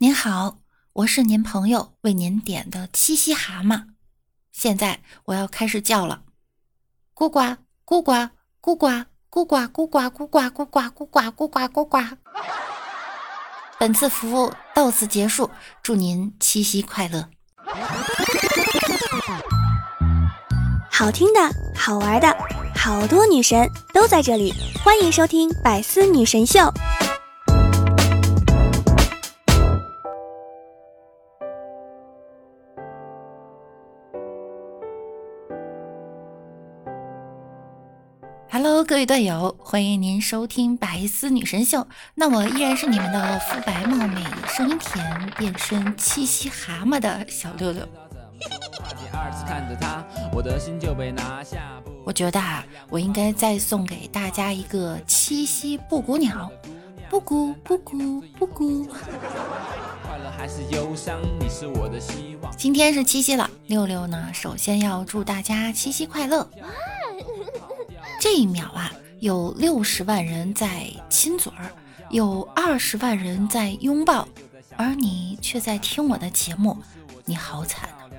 您好，我是您朋友为您点的七夕蛤蟆，现在我要开始叫了，咕呱咕呱咕呱咕呱咕呱咕呱咕呱咕呱咕呱咕呱。本次服务到此结束，祝您七夕快乐。好听的，好玩的，好多女神都在这里，欢迎收听百思女神秀。Hello，各位队友，欢迎您收听白丝女神秀。那我依然是你们的肤白貌美、声音甜、变身七夕蛤蟆的小六六。我觉得啊，我应该再送给大家一个七夕布谷鸟，布谷布谷布谷。今天是七夕了，六六呢，首先要祝大家七夕快乐。这一秒啊，有六十万人在亲嘴儿，有二十万人在拥抱，而你却在听我的节目，你好惨啊！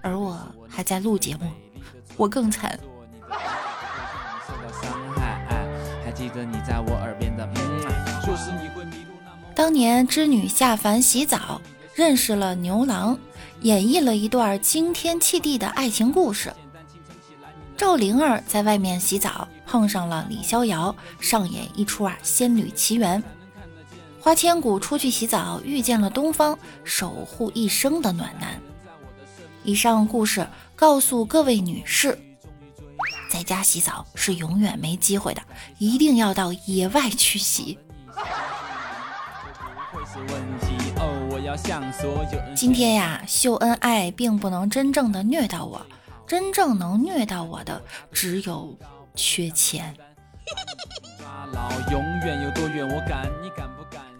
而我还在录节目，我更惨。当年织女下凡洗澡，认识了牛郎，演绎了一段惊天泣地的爱情故事。赵灵儿在外面洗澡，碰上了李逍遥，上演一出啊仙女奇缘。花千骨出去洗澡，遇见了东方，守护一生的暖男。以上故事告诉各位女士，在家洗澡是永远没机会的，一定要到野外去洗。今天呀，秀恩爱并不能真正的虐到我。真正能虐到我的只有缺钱。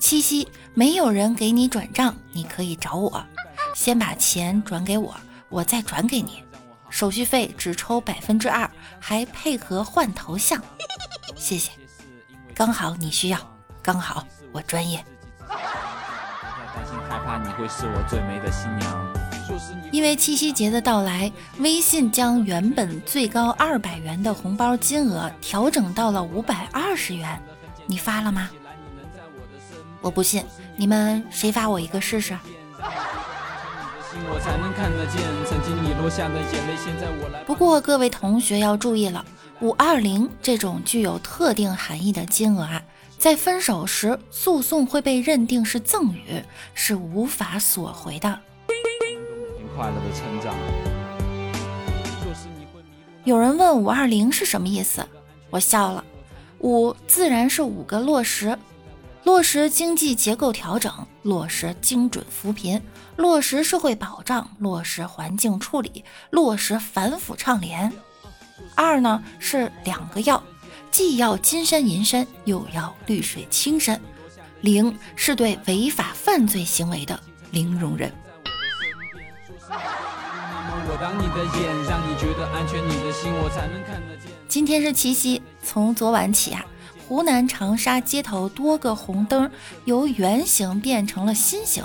七夕没有人给你转账，你可以找我，先把钱转给我，我再转给你，手续费只抽百分之二，还配合换头像，谢谢。刚好你需要，刚好我专业。因为七夕节的到来，微信将原本最高二百元的红包金额调整到了五百二十元。你发了吗？我不信，你们谁发我一个试试？不过各位同学要注意了，五二零这种具有特定含义的金额啊，在分手时诉讼会被认定是赠与，是无法索回的。快乐的成长。有人问五二零是什么意思，我笑了。五自然是五个落实：落实经济结构调整，落实精准扶贫，落实社会保障，落实环境处理，落实反腐倡廉。二呢是两个要，既要金山银山，又要绿水青山。零是对违法犯罪行为的零容忍。今天是七夕，从昨晚起啊，湖南长沙街头多个红灯由圆形变成了心形。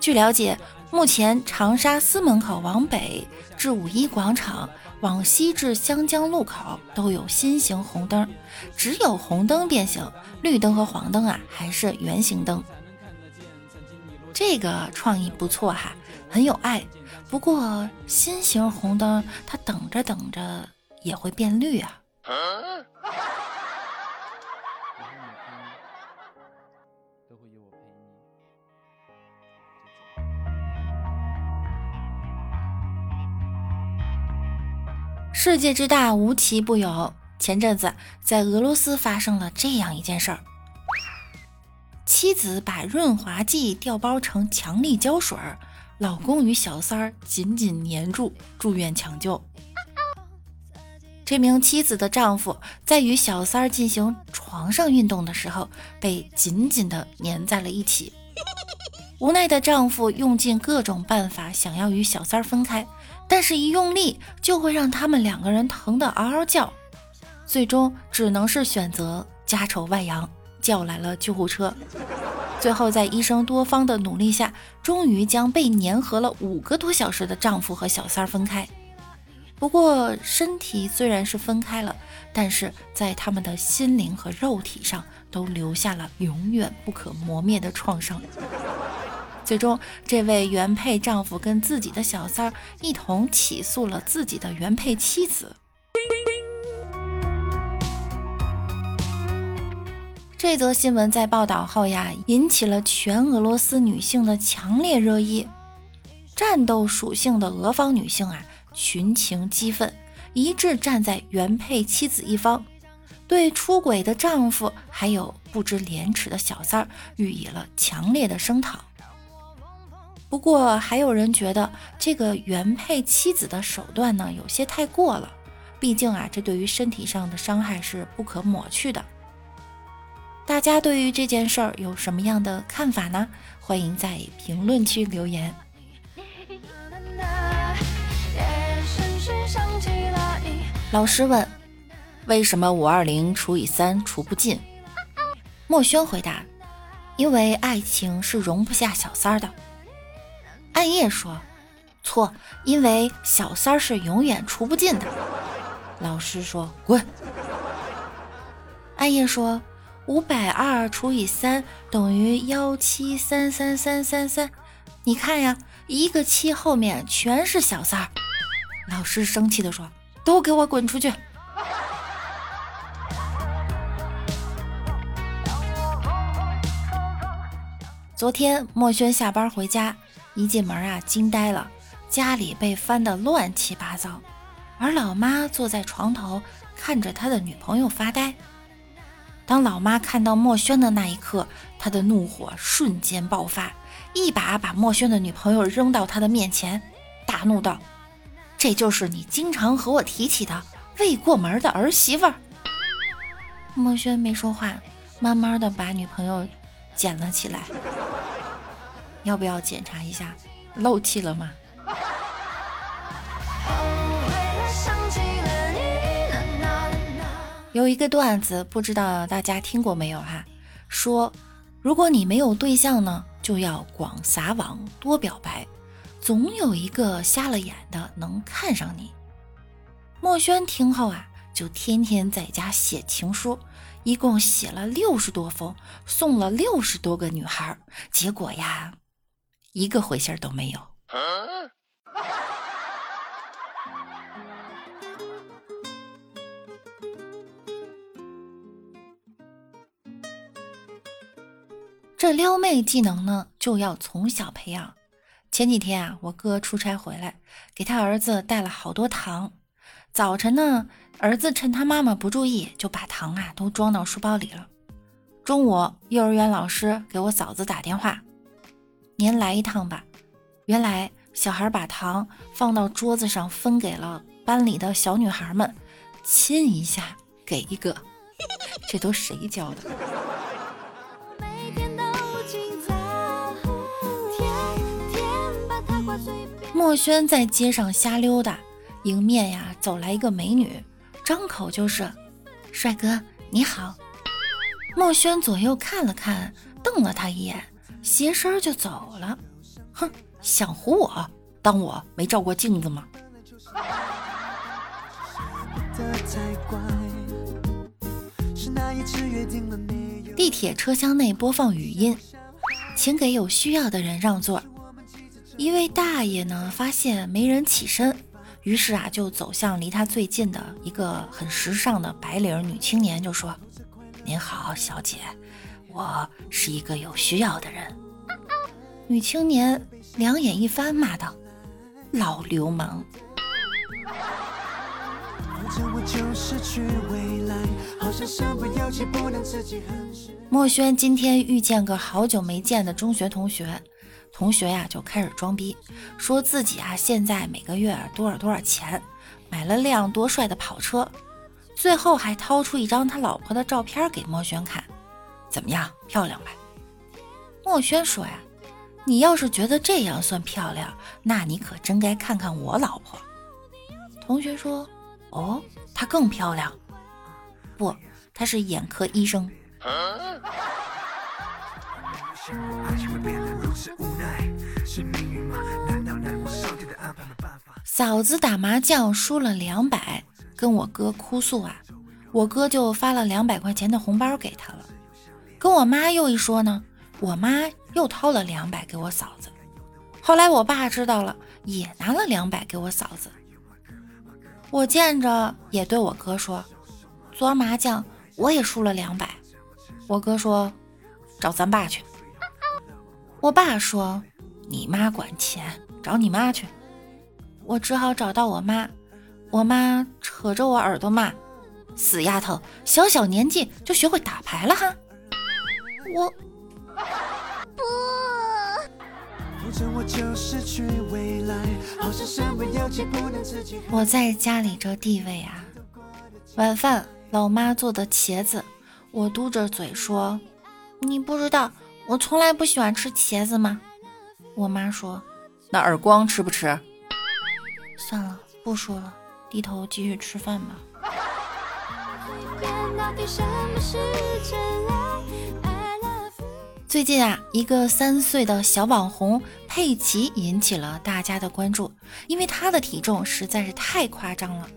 据了解，目前长沙司门口往北至五一广场，往西至湘江路口都有心形红灯，只有红灯变形，绿灯和黄灯啊还是圆形灯。这个创意不错哈，很有爱。不过心形红灯，它等着等着也会变绿啊。世界之大，无奇不有。前阵子在俄罗斯发生了这样一件事儿。妻子把润滑剂调包成强力胶水儿，老公与小三儿紧紧粘住，住院抢救。这名妻子的丈夫在与小三儿进行床上运动的时候，被紧紧地粘在了一起。无奈的丈夫用尽各种办法想要与小三儿分开，但是一用力就会让他们两个人疼得嗷嗷叫，最终只能是选择家丑外扬。叫来了救护车，最后在医生多方的努力下，终于将被粘合了五个多小时的丈夫和小三儿分开。不过身体虽然是分开了，但是在他们的心灵和肉体上都留下了永远不可磨灭的创伤。最终，这位原配丈夫跟自己的小三儿一同起诉了自己的原配妻子。这则新闻在报道后呀，引起了全俄罗斯女性的强烈热议。战斗属性的俄方女性啊，群情激愤，一致站在原配妻子一方，对出轨的丈夫还有不知廉耻的小三儿予以了强烈的声讨。不过，还有人觉得这个原配妻子的手段呢，有些太过了。毕竟啊，这对于身体上的伤害是不可抹去的。大家对于这件事儿有什么样的看法呢？欢迎在评论区留言。老师问：为什么五二零除以三除不尽？墨轩回答：因为爱情是容不下小三儿的。暗夜说：“错，因为小三儿是永远除不尽的。”老师说：“滚。”暗夜说：“五百二除以三等于幺七三三三三三，你看呀，一个七后面全是小三儿。”老师生气的说：“都给我滚出去！”昨天墨轩下班回家。一进门啊，惊呆了，家里被翻得乱七八糟，而老妈坐在床头看着他的女朋友发呆。当老妈看到墨轩的那一刻，她的怒火瞬间爆发，一把把墨轩的女朋友扔到他的面前，大怒道：“这就是你经常和我提起的未过门的儿媳妇。”墨轩没说话，慢慢的把女朋友捡了起来。要不要检查一下漏气了吗？有一个段子，不知道大家听过没有哈？说如果你没有对象呢，就要广撒网，多表白，总有一个瞎了眼的能看上你。墨轩听后啊，就天天在家写情书，一共写了六十多封，送了六十多个女孩，结果呀。一个回信都没有。这撩妹技能呢，就要从小培养。前几天啊，我哥出差回来，给他儿子带了好多糖。早晨呢，儿子趁他妈妈不注意，就把糖啊都装到书包里了。中午，幼儿园老师给我嫂子打电话。您来一趟吧。原来小孩把糖放到桌子上，分给了班里的小女孩们，亲一下给一个，这都谁教的？墨轩在街上瞎溜达，迎面呀走来一个美女，张口就是：“帅哥你好。”墨轩左右看了看，瞪了他一眼。斜身就走了，哼，想唬我？当我没照过镜子吗？地铁车厢内播放语音，请给有需要的人让座。一位大爷呢，发现没人起身，于是啊，就走向离他最近的一个很时尚的白领女青年，就说：“您好，小姐。”我是一个有需要的人。女青年两眼一翻，骂道：“老流氓！”墨轩今天遇见个好久没见的中学同学，同学呀就开始装逼，说自己啊现在每个月多少多少钱，买了辆多帅的跑车，最后还掏出一张他老婆的照片给墨轩看。怎么样，漂亮吧？墨轩说呀：“你要是觉得这样算漂亮，那你可真该看看我老婆。”同学说：“哦，她更漂亮。”不，她是眼科医生。嫂子打麻将输了两百，跟我哥哭诉啊，我哥就发了两百块钱的红包给他了。跟我妈又一说呢，我妈又掏了两百给我嫂子。后来我爸知道了，也拿了两百给我嫂子。我见着也对我哥说，昨儿麻将我也输了两百。我哥说，找咱爸去。我爸说，你妈管钱，找你妈去。我只好找到我妈，我妈扯着我耳朵骂：“死丫头，小小年纪就学会打牌了哈！”我不。我在家里这地位啊，晚饭老妈做的茄子，我嘟着嘴说：“你不知道我从来不喜欢吃茄子吗？”我妈说：“那耳光吃不吃？”算了，不说了，低头继续吃饭吧。最近啊，一个三岁的小网红佩奇引起了大家的关注，因为他的体重实在是太夸张了。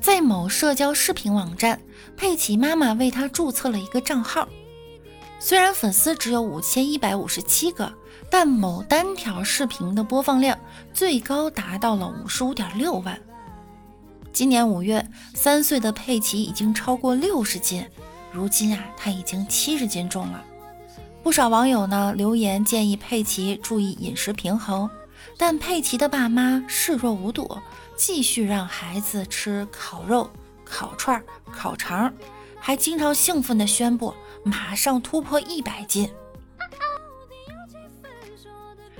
在某社交视频网站，佩奇妈妈为他注册了一个账号，虽然粉丝只有五千一百五十七个。但某单条视频的播放量最高达到了五十五点六万。今年五月，三岁的佩奇已经超过六十斤，如今啊，他已经七十斤重了。不少网友呢留言建议佩奇注意饮食平衡，但佩奇的爸妈视若无睹，继续让孩子吃烤肉、烤串、烤肠，还经常兴奋地宣布马上突破一百斤。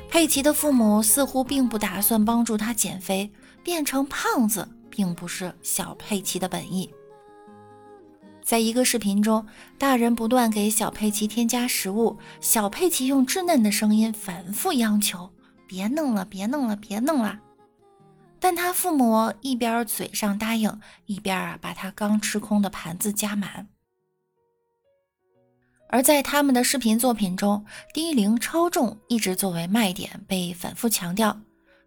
佩奇的父母似乎并不打算帮助他减肥，变成胖子并不是小佩奇的本意。在一个视频中，大人不断给小佩奇添加食物，小佩奇用稚嫩的声音反复央求：“别弄了，别弄了，别弄了。”但他父母一边嘴上答应，一边啊把他刚吃空的盘子加满。而在他们的视频作品中，低龄超重一直作为卖点被反复强调。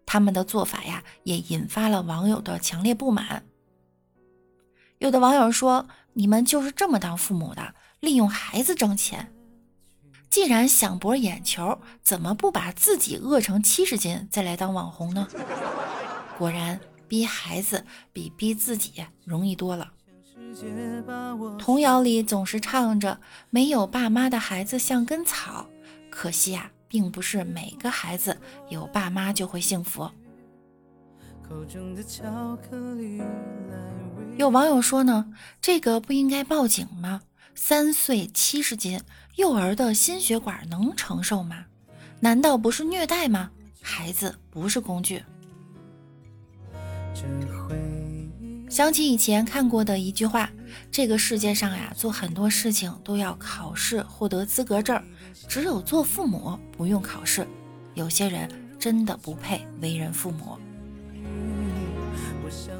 他们的做法呀，也引发了网友的强烈不满。有的网友说：“你们就是这么当父母的，利用孩子挣钱。既然想博眼球，怎么不把自己饿成七十斤再来当网红呢？” 果然，逼孩子比逼自己容易多了。童谣里总是唱着“没有爸妈的孩子像根草”，可惜啊，并不是每个孩子有爸妈就会幸福。有网友说呢，这个不应该报警吗？三岁七十斤，幼儿的心血管能承受吗？难道不是虐待吗？孩子不是工具。想起以前看过的一句话：这个世界上呀，做很多事情都要考试获得资格证，只有做父母不用考试。有些人真的不配为人父母。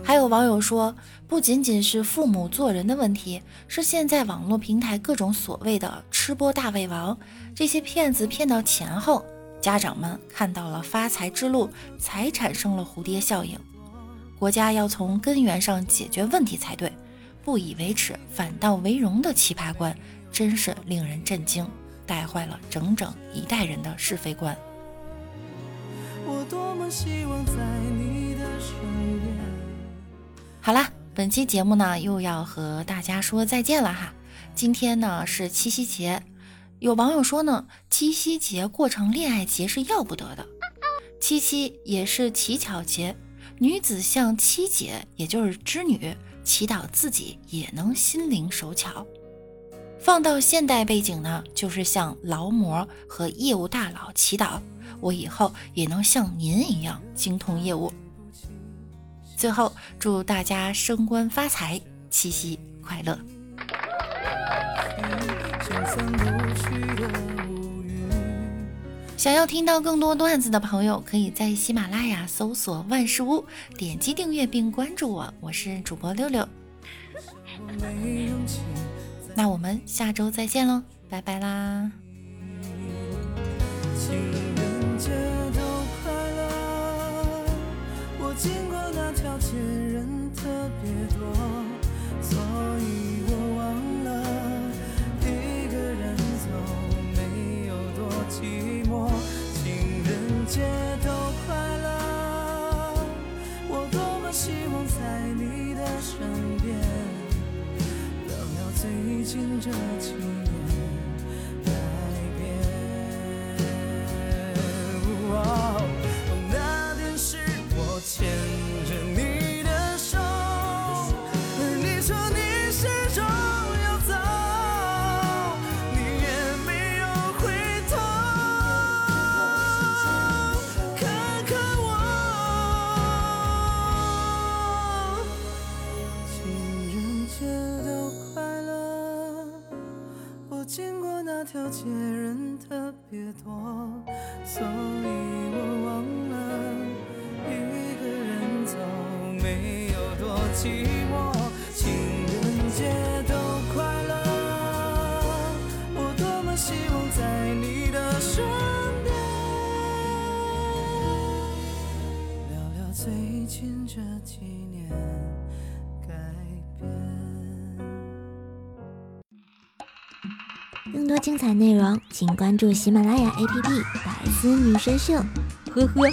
还有网友说，不仅仅是父母做人的问题，是现在网络平台各种所谓的吃播大胃王，这些骗子骗到钱后，家长们看到了发财之路，才产生了蝴蝶效应。国家要从根源上解决问题才对，不以为耻反倒为荣的奇葩观，真是令人震惊，带坏了整整一代人的是非观。好啦，本期节目呢又要和大家说再见了哈。今天呢是七夕节，有网友说呢，七夕节过成恋爱节是要不得的，七夕也是乞巧节。女子向七姐，也就是织女，祈祷自己也能心灵手巧。放到现代背景呢，就是向劳模和业务大佬祈祷，我以后也能像您一样精通业务。最后，祝大家升官发财，七夕快乐！想要听到更多段子的朋友，可以在喜马拉雅搜索“万事屋”，点击订阅并关注我。我是主播六六，那我们下周再见喽，拜拜啦！情人节都快乐。我经过那条街人特别多，所以最近这几年改变。哦那天是我牵着你的手，而你说你寂寞。情人节都快乐，我多么希望在你的身边，聊聊最近这几年改变。更多精彩内容，请关注喜马拉雅 APP《百思女神秀》。呵呵。